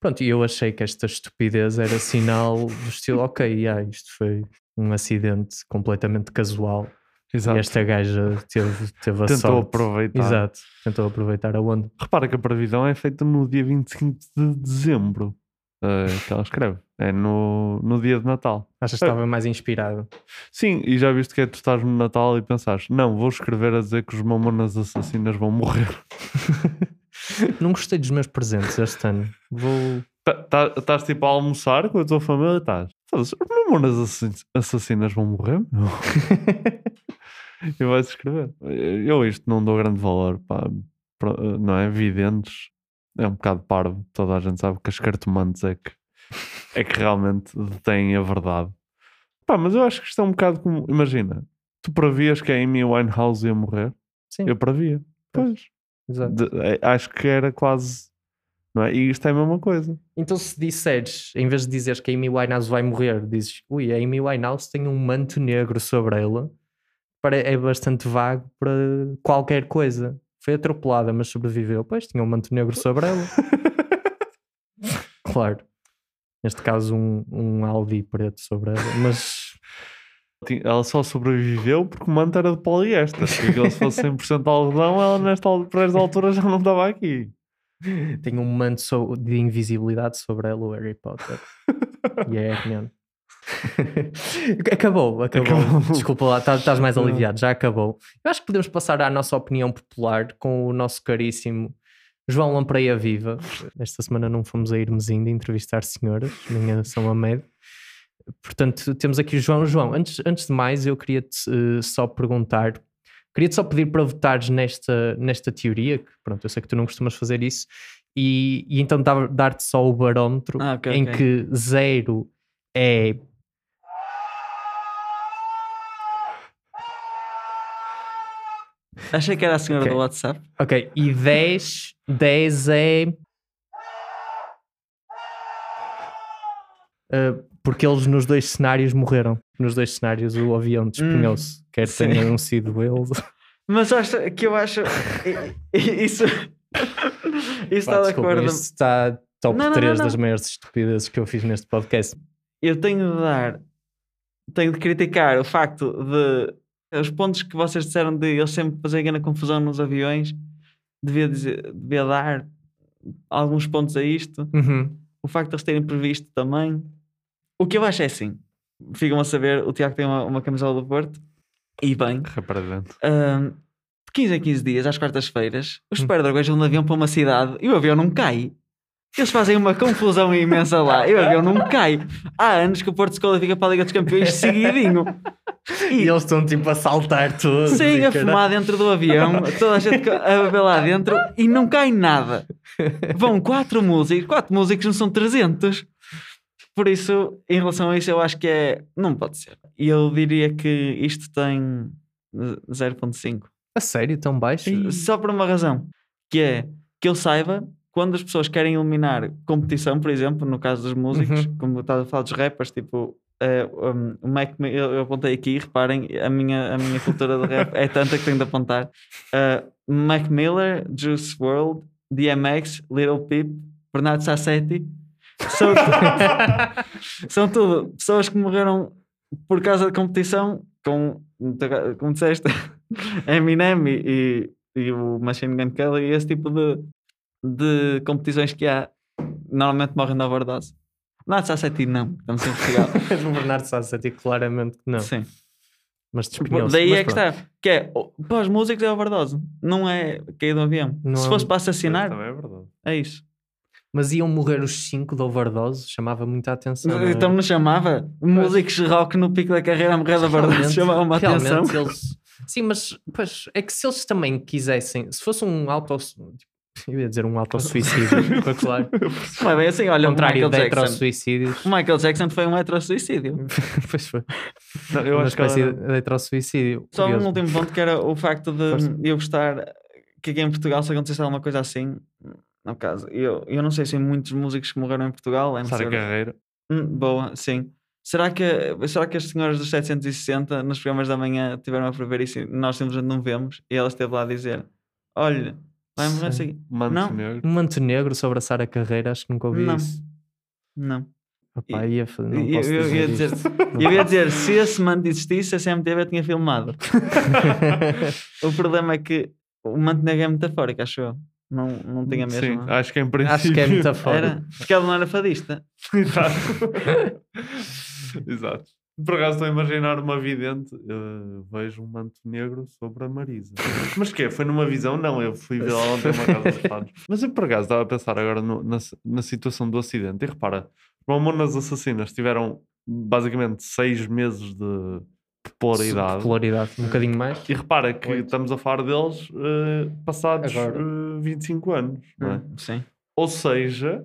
Pronto, e eu achei que esta estupidez era sinal do estilo, ok, yeah, isto foi um acidente completamente casual. Exato. E esta gaja teve, teve a Tentou sorte. aproveitar. Exato, tentou aproveitar a onda. Repara que a previsão é feita no dia 25 de dezembro. eh, que ela escreve. É no, no dia de Natal. Achas que É. estava mais inspirado? Sim, e já viste que é tu estás no Natal e pensares, não, vou escrever a dizer que os mamonas assassinas vão morrer. Não gostei dos meus presentes este ano. Vou. Tá- tá- Estás tipo a almoçar com a tua família estás. "Foda-se, Os mamonas assass- assassinas vão morrer? meu?" e vais escrever. Eu isto não dou grande valor, pá. Não é? Videntes é um bocado parvo. Toda a gente sabe que as cartomantes é que, é que realmente detêm a verdade. Pá, mas eu acho que isto é um bocado como. Imagina, tu previas que a Amy Winehouse ia morrer? Sim. Eu previa. Pois. Exato. De- é- acho que era quase. Não é? E isto é a mesma coisa. Então, se disseres, em vez de dizeres que a Amy Winehouse vai morrer, dizes, ui, a Amy Winehouse tem um manto negro sobre ela, é bastante vago para qualquer coisa. Foi atropelada, mas sobreviveu. Pois, tinha um manto negro sobre ela. claro. Neste caso, um, um Audi preto sobre ela, mas Ela só sobreviveu porque o manto era de poliéster. Se fosse 100% algodão, ela nesta, esta altura já não estava aqui. tem um manto de invisibilidade sobre ela, o Harry Potter. e é Hermione. acabou, acabou, Acabou. Desculpa lá, tá- estás mais aliviado, já acabou. Eu acho que podemos passar à nossa opinião popular com o nosso caríssimo João Lampreia Viva. Esta semana não fomos a irmos ainda entrevistar senhoras, nem a São Amédio. Portanto, temos aqui o João. João, antes, antes de mais, eu queria-te eh, só perguntar, queria-te só pedir para votares nesta, nesta teoria, que pronto, eu sei que tu não costumas fazer isso, e, e então dar- dar-te só o barómetro Ah, ok, em ok. que zero é Achei que era a senhora Ok. do WhatsApp. Ok, e 10, 10 é. Uh, porque eles nos dois cenários morreram. Nos dois cenários o avião despenhou-se. Quer Hum, sim. tenham sido eles. Mas acho que eu acho. Isso. Isso Pá, está de desculpa, acordo. Isto está top Não, não, 3 não, não. das maiores estupidezes que eu fiz neste podcast. Eu tenho de dar. Tenho de criticar o facto de. Os pontos que vocês disseram de eles sempre fazerem grande confusão nos aviões. Devia, dizer, devia dar alguns pontos a isto. Uhum. O facto de eles terem previsto também. O que eu acho é assim. Ficam a saber, o Tiago tem uma, uma camisola do Porto. E bem. Represento. De 15 em 15 dias, às quartas-feiras, os Hum. Superdragões vão de avião para uma cidade e o avião não cai. Eles fazem uma confusão imensa lá e o avião não cai. Há anos que o Porto se qualifica para a Liga dos Campeões seguidinho. E, eles estão tipo a saltar todos. Sim, e a fumar dentro do avião, toda a gente a beber lá dentro e não cai nada. Vão quatro músicos, quatro músicos não são 300. Por isso, em relação a isso, eu acho que é. Não pode ser. E eu diria que isto tem 0,5. A sério, tão baixo? Só por uma razão, que é que eu saiba, quando as pessoas querem eliminar competição, por exemplo, no caso dos músicos, Uhum. como estás a falar dos rappers, tipo, eh, um, o Mac, eu, eu apontei aqui, reparem, a minha, a minha cultura de rap é tanta que tenho de apontar. Uh, Mac Miller, Juice WRLD, DMX, Little Peep, Bernardo Sassetti, são, tu- são tudo pessoas que morreram por causa de competição, com, como disseste, Eminem e, e, e o Machine Gun Kelly, e esse tipo de, de competições que há, normalmente morrem na overdose. Bernardo Sassetti não, estamos em Portugal. o Bernardo Sassetti claramente que não. Sim. Mas. Daí Mas é que está. Que é, para os músicos é overdose, não é cair do avião. Não Se é fosse para assassinar, é verdade. é isso. Mas iam morrer os 5 de overdose, chamava muita atenção. não é? Então não chamava músicos rock no pico da carreira a morrer da overdose, Realmente- chamava uma atenção. eles- Sim, mas pois, é que se eles também quisessem, se fosse um auto. Eu ia dizer um autossuicídio, para claro. Não é bem assim, olha, Contrário Michael de Jackson. heterosuicídios. O Michael Jackson foi um heterosuicídio. pois foi. Não, eu Uma acho que ela- de heterosuicídio. Só um Curioso. último ponto que era o facto de Força. eu gostar que aqui em Portugal se acontecesse alguma coisa assim, no caso, eu, eu não sei se muitos músicos que morreram em Portugal. É Sara Carreira. Hum, boa, sim. Será que, será que as senhoras dos 760 nos programas da manhã tiveram a prever isso e nós simplesmente não vemos? E ela esteve lá a dizer: Olha, vai morrer Sim. assim. Manto Não, negro. Um manto negro sobre a Sara Carreira, acho que nunca ouvi Não. isso. não. Opá, ia, não eu, posso eu dizer ia dizer, eu ia dizer, se esse manto existisse, a CMTV tinha filmado. o problema é que o manto negro é metafórico, acho eu. Não, não tinha mesmo. Sim, acho que em princípio. Acho que é metafórico. Era, porque ela não era fadista. Exato. Exato. Por acaso estou a imaginar uma vidente, eh, vejo um manto negro sobre a Marisa. Mas que é? Foi numa visão? Não, eu fui ver lá ontem uma casa dos fados. Mas eu por acaso estava a pensar agora no- na, na situação do acidente. E repara, os Mamonas Assassinas tiveram basicamente seis meses de popularidade. Popularidade, um bocadinho mais. E repara que estamos a falar deles eh, passados Agora. eh, 25 anos, não é? Hum, Sim. Ou seja,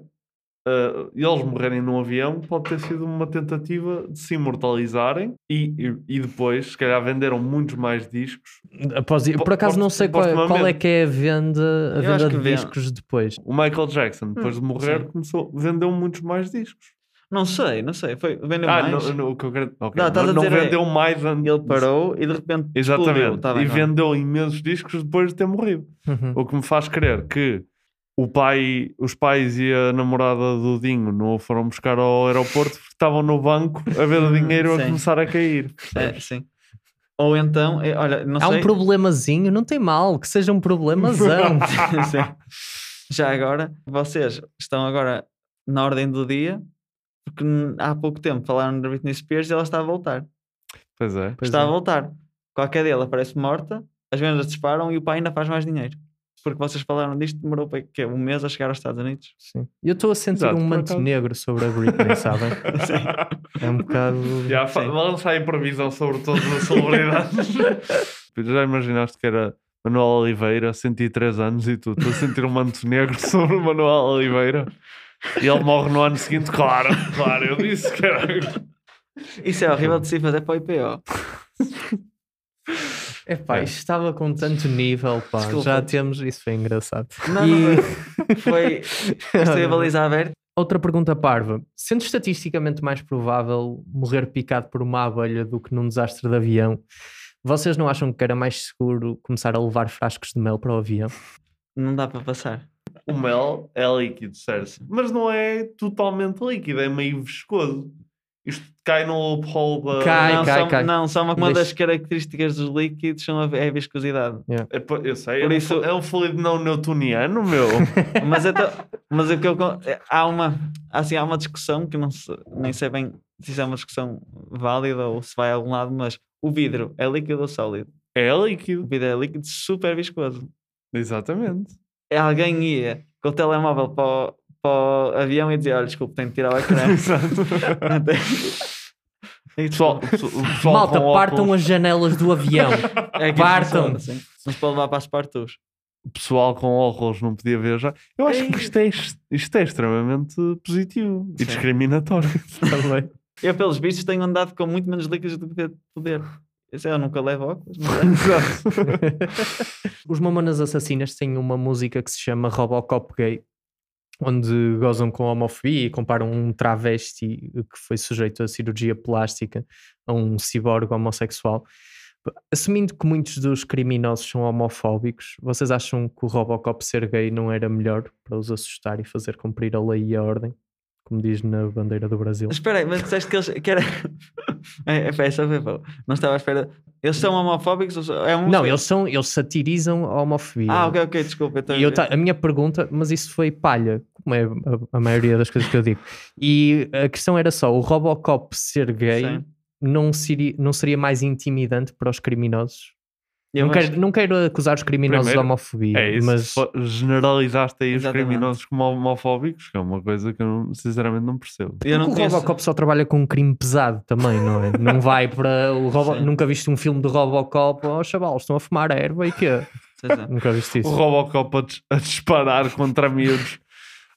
eh, eles morrerem num avião pode ter sido uma tentativa de se imortalizarem e, e, e depois, se calhar, venderam muitos mais discos. Após, por Po- acaso não sei qual, qual é que é a venda, a venda de discos depois. O Michael Jackson, depois de morrer, sim. começou, vendeu muitos mais discos. Não sei, não sei. Foi, vendeu ah, mais. não, não, o que eu quero... ok, Não, estás não, a não dizer é- vendeu mais antes. Ele parou e de repente Exatamente. explodiu. Tá bem, e tá bem. vendeu imensos discos depois de ter morrido. Uhum. O que me faz crer que o pai, os pais e a namorada do Dinho não o foram buscar ao aeroporto porque estavam no banco a ver o dinheiro a começar a cair. É, sim. Ou então, eh, olha, não Há sei. um problemazinho, não tem mal, que seja um problemazão. Sim. Já agora, vocês estão agora na ordem do dia, porque há pouco tempo falaram da Britney Spears e ela está a voltar. Pois é. está a voltar. Qualquer dela aparece morta, as vendas disparam e o pai ainda faz mais dinheiro. Porque vocês falaram disto, demorou para quê? um mês a chegar aos Estados Unidos. Sim. Eu estou a sentir Exato, um manto acaso. negro sobre a Britney, sabem? É um bocado. Já, lança aí previsão sobre todas as celebridades. Já imaginaste que era Manuel Oliveira, 103 anos, e tu estou a sentir um manto negro sobre o Manuel Oliveira e ele morre no ano seguinte? Claro, claro, eu disse que era. Isso é horrível de se fazer para o IPO. Epá, É. isto estava com tanto nível, pá. Desculpa. Já temos. Isso foi engraçado. Não, E- não foi. Foi. Isto é a baliza aberta. Outra pergunta parva. Sendo estatisticamente mais provável morrer picado por uma abelha do que num desastre de avião, vocês não acham que era mais seguro começar a levar frascos de mel para o avião? Não dá para passar. O mel é líquido, certo? Mas não é totalmente líquido, é meio viscoso. Isto cai no loophole da. Cai, não, cai, só, cai. não, só uma, uma das características dos líquidos são a, é a viscosidade. É, pá, eu sei, Por é, isso- um, é um fluido não newtoniano, meu. mas então, mas o que eu, é, há uma assim há uma discussão que não se- nem sei bem se isso é uma discussão válida ou se vai a algum lado, mas o vidro é líquido ou sólido? É O líquido. vidro é líquido super viscoso. Exatamente. Alguém ia com o telemóvel para o, para o avião e dizia: Olha, desculpe, tenho que tirar o ecrã. E Pessoal, o pessoal- o pessoal Malta, com partam óculos- as janelas do avião. é que Partam. funciona, assim. Não se pode levar para as partos. o pessoal com óculos não podia ver já. Eu acho que isto é, isto é extremamente positivo e Sim. discriminatório. Também. Eu, pelos vistos, tenho andado com muito menos líquidos do que devia poder. Isso eu nunca levo óculos. Mas é. Os Mamonas Assassinas têm uma música que se chama Robocop Gay, onde gozam com a homofobia e comparam um travesti que foi sujeito a cirurgia plástica a um ciborgue homossexual. Assumindo que muitos dos criminosos são homofóbicos, vocês acham que o Robocop ser gay não era melhor para os assustar e fazer cumprir a lei e a ordem? Como diz na bandeira do Brasil. Espera aí, mas disseste que eles. Que era... é, é, essa foi boa. Não estava à espera. Eles são homofóbicos? É um... Não, eles, são, eles satirizam a homofobia. Ah, ok, ok, desculpa. então- E eu a minha pergunta, mas isso foi palha, como é a, a maioria das coisas que eu digo. E a questão era só: o Robocop ser gay Sim. não seria, não seria mais intimidante para os criminosos? Eu não, quero, não quero acusar os criminosos Primeiro, de homofobia, É isso. mas Generalizaste aí os Exatamente. criminosos como homofóbicos, que é uma coisa que eu não- sinceramente não percebo. Eu não o conheço- Robocop só trabalha com um crime pesado também, não é? Não vai para o Robo... Sim. Nunca viste um filme de Robocop, oh chavalos, estão a fumar erva e quê? Sim, sim. Nunca viste isso. O Robocop a, a disparar contra miúdos.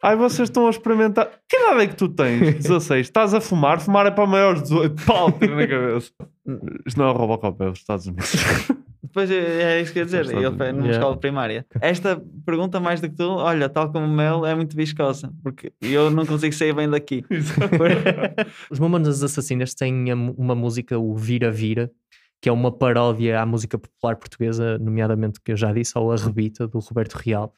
Ai, vocês estão a experimentar. Que idade é que tu tens? 16. Estás a fumar? Fumar é para maiores de 18. Pau, tiro na cabeça. Isto não é o Robocop, é os Estados Unidos. Depois é, é isso que eu ia dizer, ele foi numa Unidos. escola primária. Esta pergunta, mais do que tu, olha, tal como o Mel, é muito viscosa, porque eu não consigo sair bem daqui. Os Mamonas Assassinas têm a uma música, o Vira Vira, que é uma paródia à música popular portuguesa, nomeadamente que eu já disse, ao Arrebita, do Roberto Real,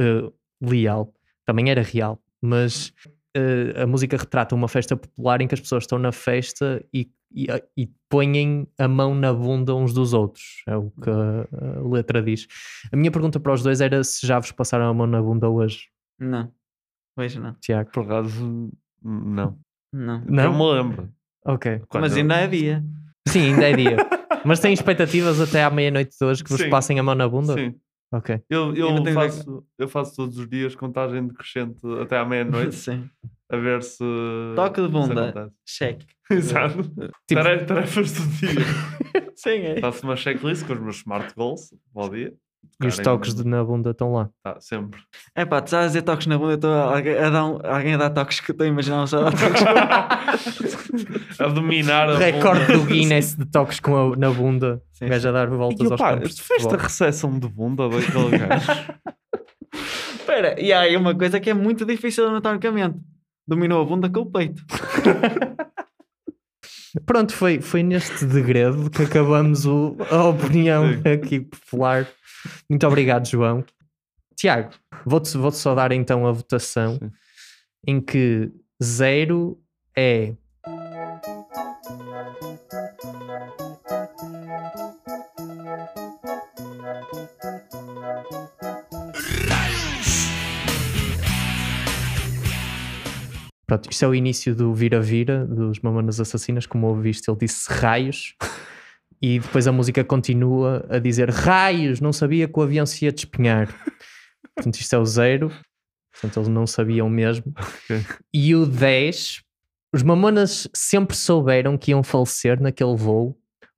eh, Leal, também era real, mas eh, a música retrata uma festa popular em que as pessoas estão na festa e, e, e põem a mão na bunda uns dos outros, é o que a, a letra diz. A minha pergunta para os dois era se já vos passaram a mão na bunda hoje, Não, vejo não. Tiago. Por acaso, não. Não. Eu me lembro. Ok. Quando Mas eu- ainda é dia. Sim, ainda é dia. Mas tem expectativas até à meia-noite de hoje que vos Sim. passem a mão na bunda? Sim. Ok. Eu, eu, tenho faço, eu faço todos os dias contagem decrescente até à meia-noite. Sim. A ver se. Toque de bunda, cheque. Exato. Tipo- Tare- Tarefas do dia. Sim, é. Faço uma checklist com os meus smart goals o dia. E os toques de, na bunda estão lá. Tá, sempre. É pá, tu estás a dizer toques na bunda, eu estou a, a dar um- alguém a dar toques que eu estou a imaginar só a dar toques. a dominar a Recorde bunda. do Guinness de toques com a- na bunda. Sim, gajo a dar E voltas aos opá, campos. tu fez a recepção de bunda daquele gajo. Espera, e há aí uma coisa que é muito difícil anatomicamente. Dominou a bunda com o peito. Pronto, foi, foi neste degredo que acabamos o- a opinião aqui popular. Muito obrigado, João. Tiago, vou-te vou só dar então a votação em que zero é Pronto, isto é o início do vira-vira dos Mamonas Assassinas, como ouviste, ele disse raios e depois a música continua a dizer raios, não sabia que o avião se ia despenhar. Portanto, isto é o zero, portanto, eles não sabiam mesmo. E o 10, os Mamonas sempre souberam que iam falecer naquele voo,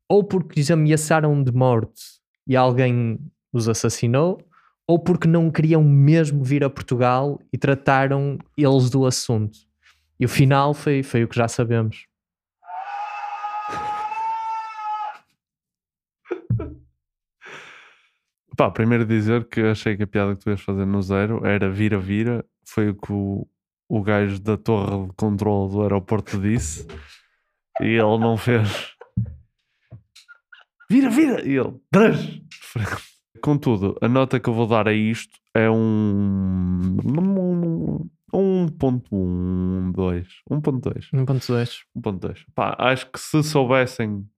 ou porque os ameaçaram de morte e alguém os assassinou, ou porque não queriam mesmo vir a Portugal e trataram eles do assunto. E o final foi, foi o que já sabemos. Pá, primeiro dizer que achei que a piada que tu ias fazer no zero era vira-vira. Foi o que o, o gajo da torre de controle do aeroporto disse. E ele não fez. Vira, vira! E ele. Três! Contudo, a nota que eu vou dar a isto é um. Um ponto um, dois. Um ponto dois. 1.2. 1.2. Pá, acho que se soubessem.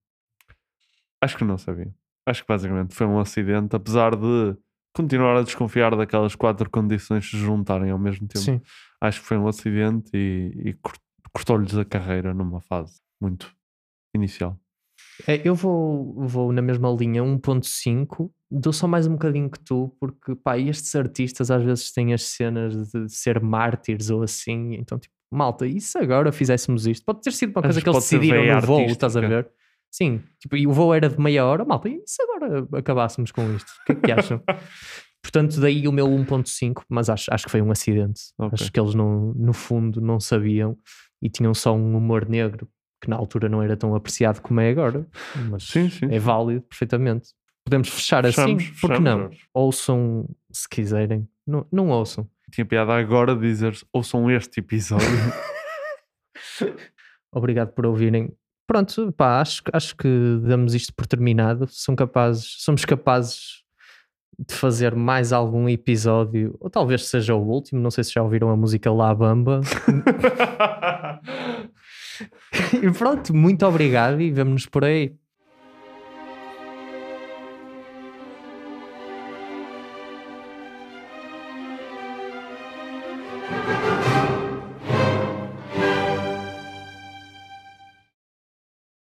Acho que não sabiam. Acho que basicamente foi um acidente, apesar de continuar a desconfiar daquelas quatro condições se juntarem ao mesmo tempo. Sim. Acho que foi um acidente e, e cort- cortou-lhes a carreira numa fase muito inicial. É, eu vou, vou na mesma linha 1.5, dou só mais um bocadinho que tu, porque pá, estes artistas às vezes têm as cenas de ser mártires ou assim, então tipo, malta, e se agora fizéssemos isto? Pode ter sido uma coisa vezes que eles decidiram no voo, estás a ver? Sim, tipo, e o voo era de meia hora, malta, e se agora acabássemos com isto? O que é que acham? Portanto, daí o meu 1.5, mas acho, acho que foi um acidente. Ok. Acho que eles não, no fundo não sabiam e tinham só um humor negro que na altura não era tão apreciado como é agora, mas Sim, sim, é válido perfeitamente. Podemos fechar Fechamos, assim, porque fechamos, não? Ouçam se quiserem, não, não ouçam. Tinha piada agora dizer ouçam este episódio. Obrigado por ouvirem. Pronto, pá, acho, acho que damos isto por terminado. São capazes, somos capazes de fazer mais algum episódio, ou talvez seja o último. Não sei se já ouviram a música La Bamba. e pronto, muito obrigado e vemo-nos por aí.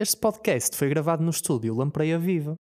Este podcast foi gravado no estúdio Lampreia Viva.